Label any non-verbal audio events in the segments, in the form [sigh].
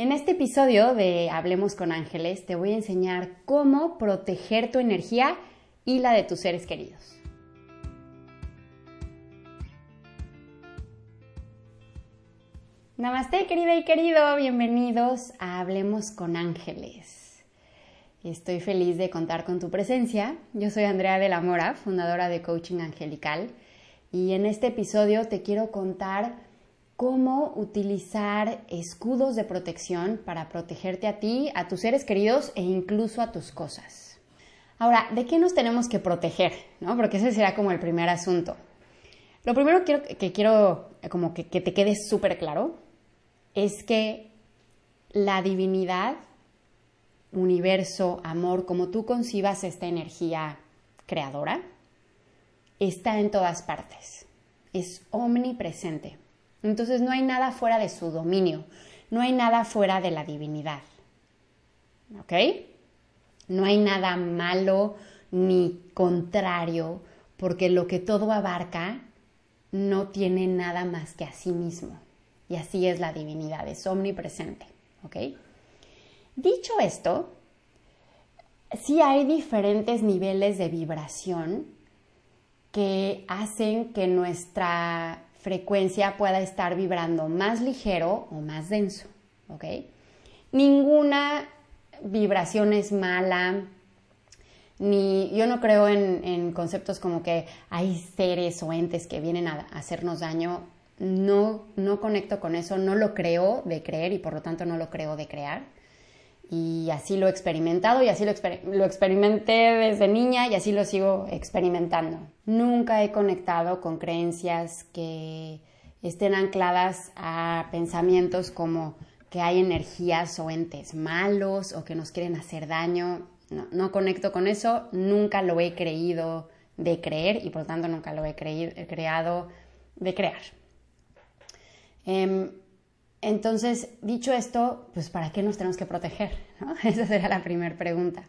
En este episodio de Hablemos con Ángeles te voy a enseñar cómo proteger tu energía y la de tus seres queridos. Namaste querida y querido, bienvenidos a Hablemos con Ángeles. Estoy feliz de contar con tu presencia. Yo soy Andrea de la Mora, fundadora de Coaching Angelical, y en este episodio te quiero contar cómo utilizar escudos de protección para protegerte a ti, a tus seres queridos e incluso a tus cosas. Ahora, ¿de qué nos tenemos que proteger? ¿No? Porque ese será como el primer asunto. Lo primero que quiero, como que, que te quede súper claro es que la divinidad, universo, amor, como tú concibas esta energía creadora, está en todas partes. Es omnipresente. Entonces no hay nada fuera de su dominio, no hay nada fuera de la divinidad. ¿Ok? No hay nada malo ni contrario, porque lo que todo abarca no tiene nada más que a sí mismo. Y así es la divinidad, es omnipresente. ¿Ok? Dicho esto, sí hay diferentes niveles de vibración que hacen que nuestra frecuencia pueda estar vibrando más ligero o más denso. ¿Ok? Ninguna vibración es mala, ni yo no creo en, conceptos como que hay seres o entes que vienen a, hacernos daño. No, no conecto con eso, no lo creo de creer y por lo tanto no lo creo de crear. Y así lo he experimentado y así lo, lo experimenté desde niña y así lo sigo experimentando. Nunca he conectado con creencias que estén ancladas a pensamientos como que hay energías o entes malos o que nos quieren hacer daño. No, no conecto con eso, nunca lo he creído de creer y por lo tanto nunca lo he creado de crear. Em, entonces, dicho esto, pues ¿para qué nos tenemos que proteger? [laughs] Esa será la primera pregunta.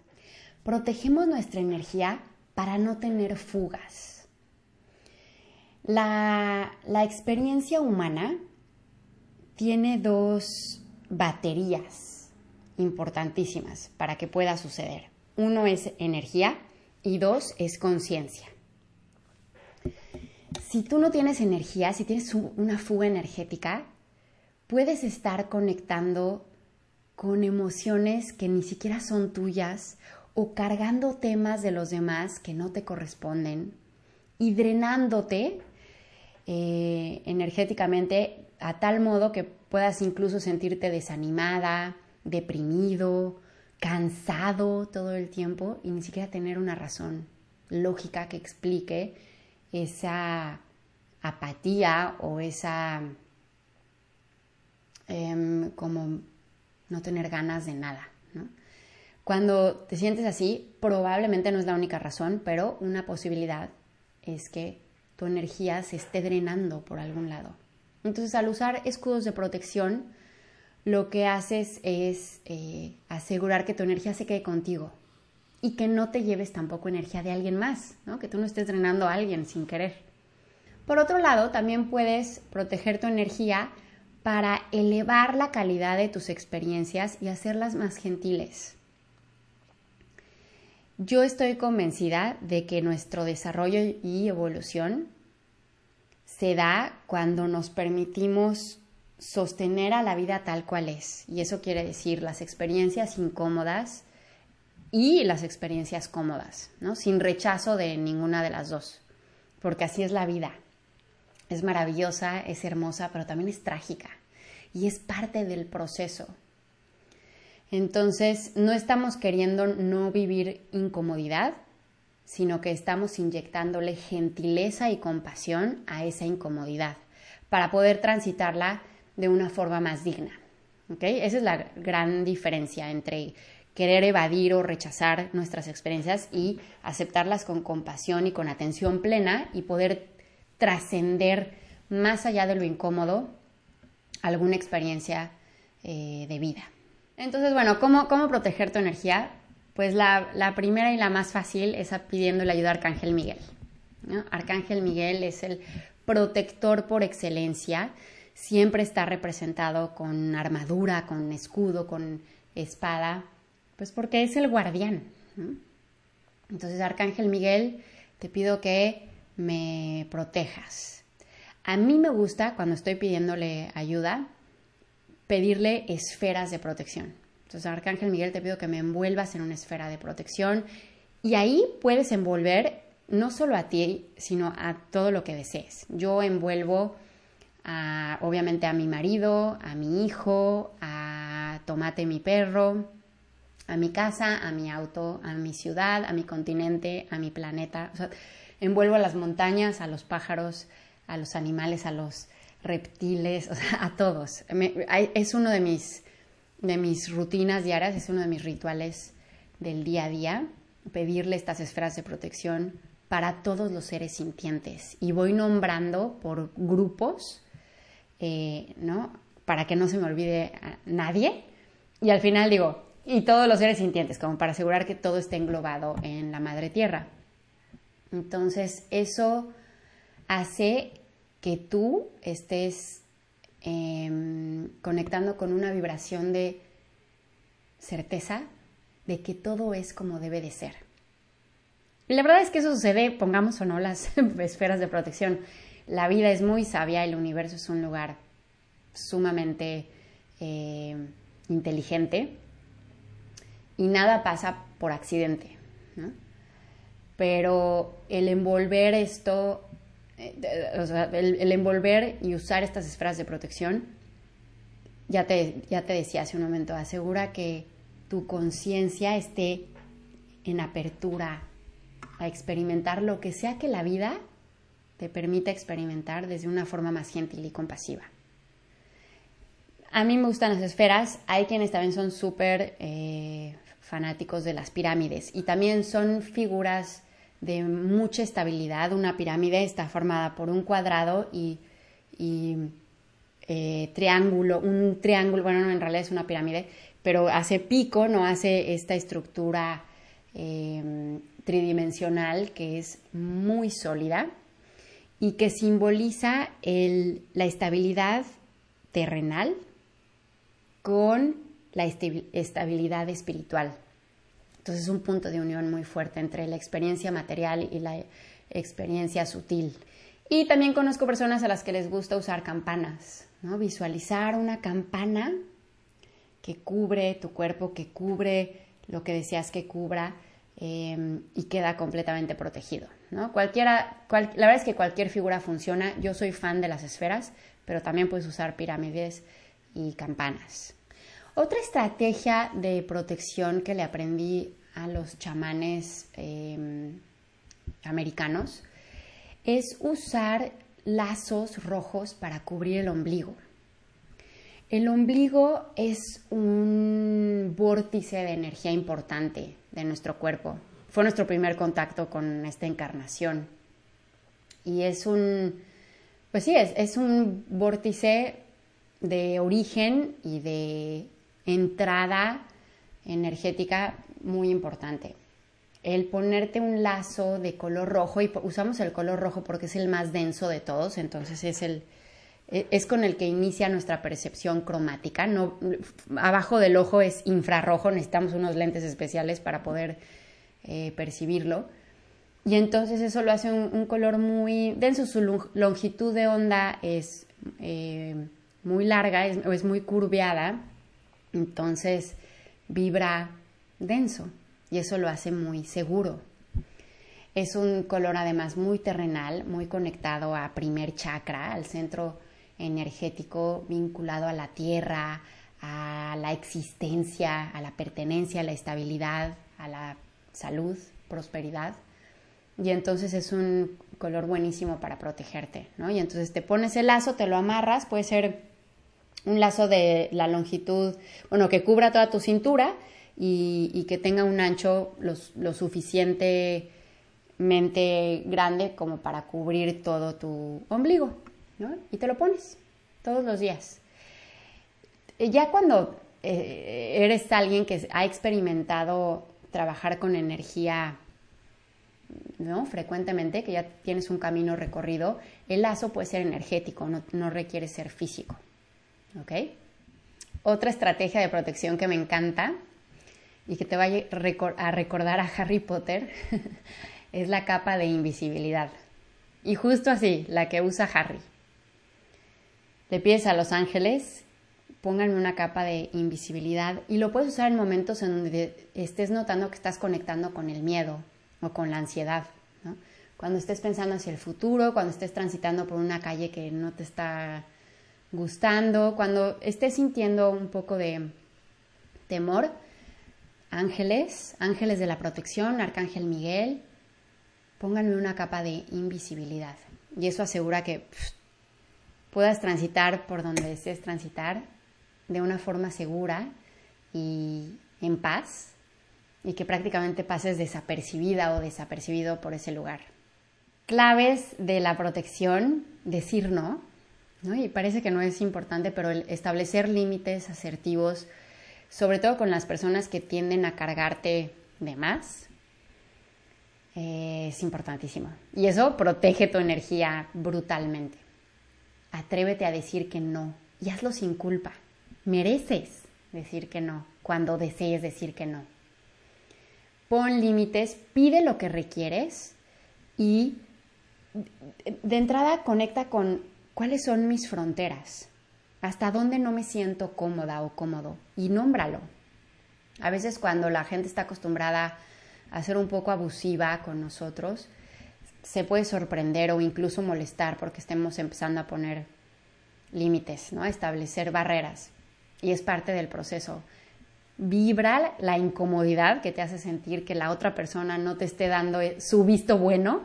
Protegemos nuestra energía para no tener fugas. La, la experiencia humana tiene dos baterías importantísimas para que pueda suceder. Uno es energía y dos es conciencia. Si tú no tienes energía, si tienes una fuga energética, puedes estar conectando con emociones que ni siquiera son tuyas o cargando temas de los demás que no te corresponden y drenándote eh, energéticamente a tal modo que puedas incluso sentirte desanimada, deprimido, cansado todo el tiempo y ni siquiera tener una razón lógica que explique esa apatía o esa Em, como no tener ganas de nada. Cuando te sientes así, probablemente no es la única razón, pero una posibilidad es que tu energía se esté drenando por algún lado. Entonces, al usar escudos de protección, lo que haces es eh, asegurar que tu energía se quede contigo y que no te lleves tampoco energía de alguien más, que tú no estés drenando a alguien sin querer. Por otro lado, también puedes proteger tu energía para elevar la calidad de tus experiencias y hacerlas más gentiles. Yo estoy convencida de que nuestro desarrollo y evolución se da cuando nos permitimos sostener a la vida tal cual es. Y eso quiere decir las experiencias incómodas y las experiencias cómodas, ¿no? Sin rechazo de ninguna de las dos, porque así es la vida es maravillosa, es hermosa, pero también es trágica y es parte del proceso. Entonces, no estamos queriendo no vivir incomodidad, sino que estamos inyectándole gentileza y compasión a esa incomodidad para poder transitarla de una forma más digna. Esa es la gran diferencia entre querer evadir o rechazar nuestras experiencias y aceptarlas con compasión y con atención plena y poder trascender más allá de lo incómodo alguna experiencia eh, de vida. Entonces, bueno, ¿cómo, ¿cómo, proteger tu energía? Pues la, la, primera y la más fácil es pidiendo la ayuda a Arcángel Miguel. Arcángel Miguel es el protector por excelencia siempre está representado con armadura, con escudo, con espada, pues porque es el guardián. Entonces, Arcángel Miguel, te pido que me protejas. A mí me gusta, cuando estoy pidiéndole ayuda, pedirle esferas de protección. Entonces, Arcángel Miguel, te pido que me envuelvas en una esfera de protección y ahí puedes envolver no solo a ti, sino a todo lo que desees. Yo envuelvo obviamente a mi marido, a mi hijo, a Tomate, mi perro, a mi casa, a mi auto, a mi ciudad, a mi continente, a mi planeta. Envuelvo a las montañas, a los pájaros, a los animales, a los reptiles, [laughs] a todos. es uno de mis, de mis rutinas diarias, es uno de mis rituales del día a día, pedirle estas esferas de protección para todos los seres sintientes. Y voy nombrando por grupos, eh, ¿no? Para que no se me olvide a nadie. Y al final digo, y todos los seres sintientes, como para asegurar que todo esté englobado en la madre tierra. Entonces, eso hace que tú estés em, conectando con una vibración de certeza de que todo es como debe de ser. Y la verdad es que eso sucede, pongamos o no las [laughs] esferas de protección. La vida es muy sabia, el universo es un lugar sumamente eh, inteligente y nada pasa por accidente. Pero el envolver esto, eh, el, envolver y usar estas esferas de protección, ya te, ya te decía hace un momento, asegura que tu conciencia esté en apertura a experimentar lo que sea que la vida te permita experimentar desde una forma más gentil y compasiva. A mí me gustan las esferas, hay quienes también son súper eh, fanáticos de las pirámides y también son figuras de mucha estabilidad. Una pirámide está formada por un cuadrado y, eh, triángulo, un triángulo, bueno, no, en realidad es una pirámide, pero hace pico, no hace esta estructura eh, tridimensional que es muy sólida y que simboliza la estabilidad terrenal con la estabilidad espiritual. Entonces es un punto de unión muy fuerte entre la experiencia material y la experiencia sutil. Y también conozco personas a las que les gusta usar campanas, ¿no? Visualizar una campana que cubre tu cuerpo, que cubre lo que deseas que cubra Em, y queda completamente protegido. ¿no? Cualquiera, la verdad es que cualquier figura funciona. Yo soy fan de las esferas, pero también puedes usar pirámides y campanas. Otra estrategia de protección que le aprendí a los chamanes em, americanos es usar lazos rojos para cubrir el ombligo. El ombligo es un vórtice de energía importante de nuestro cuerpo. Fue nuestro primer contacto con esta encarnación. Y es un, pues sí, es, es un vórtice de origen y de entrada energética muy importante. El ponerte un lazo de color rojo, y usamos el color rojo porque es el más denso de todos, entonces es el, e, es con el que inicia nuestra percepción cromática. No, abajo del ojo es infrarrojo, necesitamos unos lentes especiales para poder eh, percibirlo. Y entonces eso lo hace un, color muy denso, su longitud de onda es eh, muy larga, es, es muy curveada, entonces vibra denso y eso lo hace muy seguro. Es un color además muy terrenal, muy conectado a primer chakra, al centro energético vinculado a la tierra, a la existencia, a la pertenencia, a la estabilidad, a la salud, prosperidad. Y entonces es un color buenísimo para protegerte, ¿no? Y entonces te pones el lazo, te lo amarras, puede ser un lazo de la longitud, bueno, que cubra toda tu cintura y, que tenga un ancho lo, suficientemente grande como para cubrir todo tu ombligo, y te lo pones todos los días. Ya cuando eh, eres alguien que ha experimentado trabajar con energía ¿no? frecuentemente, que ya tienes un camino recorrido, el lazo puede ser energético, no, requiere ser físico. ¿Ok? Otra estrategia de protección que me encanta y que te va a recordar a Harry Potter [laughs] es la capa de invisibilidad. Y justo así, la que usa Harry. Le pides a los ángeles, pónganme una capa de invisibilidad y lo puedes usar en momentos en donde estés notando que estás conectando con el miedo o con la ansiedad. Cuando estés pensando hacia el futuro, cuando estés transitando por una calle que no te está gustando, cuando estés sintiendo un poco de temor, ángeles, ángeles de la protección, Arcángel Miguel, pónganme una capa de invisibilidad. Y eso asegura que puedas transitar por donde desees transitar de una forma segura y en paz y que prácticamente pases desapercibida o desapercibido por ese lugar. Claves de la protección, decir no, y parece que no es importante, pero el establecer límites asertivos, sobre todo con las personas que tienden a cargarte de más, eh, es importantísimo. Y eso protege tu energía brutalmente. Atrévete a decir que no y hazlo sin culpa. Mereces decir que no cuando desees decir que no. Pon límites, pide lo que requieres y de entrada conecta con cuáles son mis fronteras, hasta dónde no me siento cómoda o cómodo y nómbralo. A veces cuando la gente está acostumbrada a ser un poco abusiva con nosotros, se puede sorprender o incluso molestar porque estemos empezando a poner límites, ¿no? A establecer barreras. Y es parte del proceso. Vibra la incomodidad que te hace sentir que la otra persona no te esté dando su visto bueno,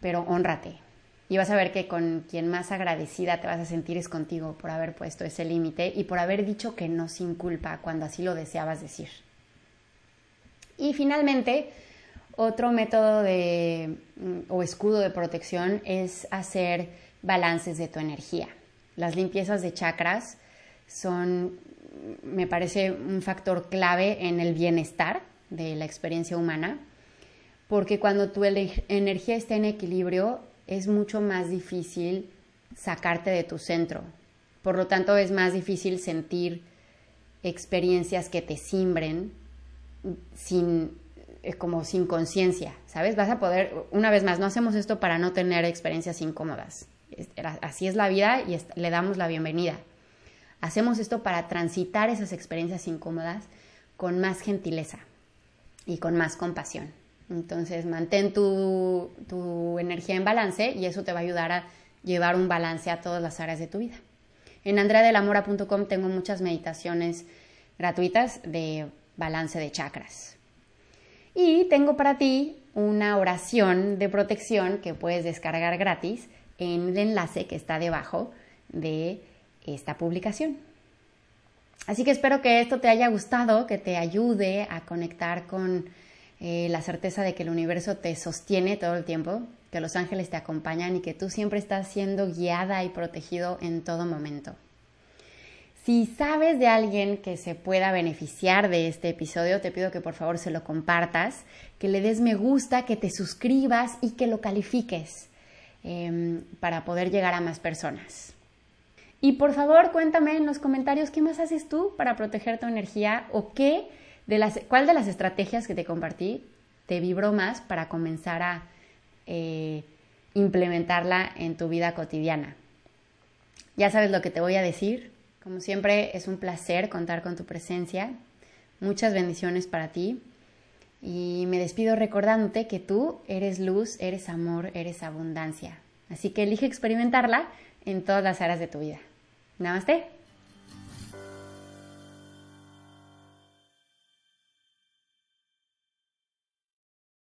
pero honrate. Y vas a ver que con quien más agradecida te vas a sentir es contigo por haber puesto ese límite y por haber dicho que no sin culpa cuando así lo deseabas decir. Y finalmente, otro método de, o escudo de protección es hacer balances de tu energía. Las limpiezas de chakras son, me parece, un factor clave en el bienestar de la experiencia humana, porque cuando tu energía está en equilibrio es mucho más difícil sacarte de tu centro. Por lo tanto, es más difícil sentir experiencias que te simbren sin es como sin conciencia, ¿sabes? Vas a poder, una vez más, no hacemos esto para no tener experiencias incómodas. Así es la vida y le damos la bienvenida. Hacemos esto para transitar esas experiencias incómodas con más gentileza y con más compasión. Entonces, mantén tu, tu energía en balance y eso te va a ayudar a llevar un balance a todas las áreas de tu vida. En andreadelamora.com tengo muchas meditaciones gratuitas de balance de chakras. Y tengo para ti una oración de protección que puedes descargar gratis en el enlace que está debajo de esta publicación. Así que espero que esto te haya gustado, que te ayude a conectar con eh, la certeza de que el universo te sostiene todo el tiempo, que los ángeles te acompañan y que tú siempre estás siendo guiada y protegido en todo momento. Si sabes de alguien que se pueda beneficiar de este episodio, te pido que por favor se lo compartas, que le des me gusta, que te suscribas y que lo califiques em, para poder llegar a más personas. Y por favor cuéntame en los comentarios qué más haces tú para proteger tu energía o qué de las, cuál de las estrategias que te compartí te vibró más para comenzar a eh, implementarla en tu vida cotidiana. Ya sabes lo que te voy a decir, como siempre, es un placer contar con tu presencia. Muchas bendiciones para ti. Y me despido recordándote que tú eres luz, eres amor, eres abundancia. Así que elige experimentarla en todas las áreas de tu vida. Namaste.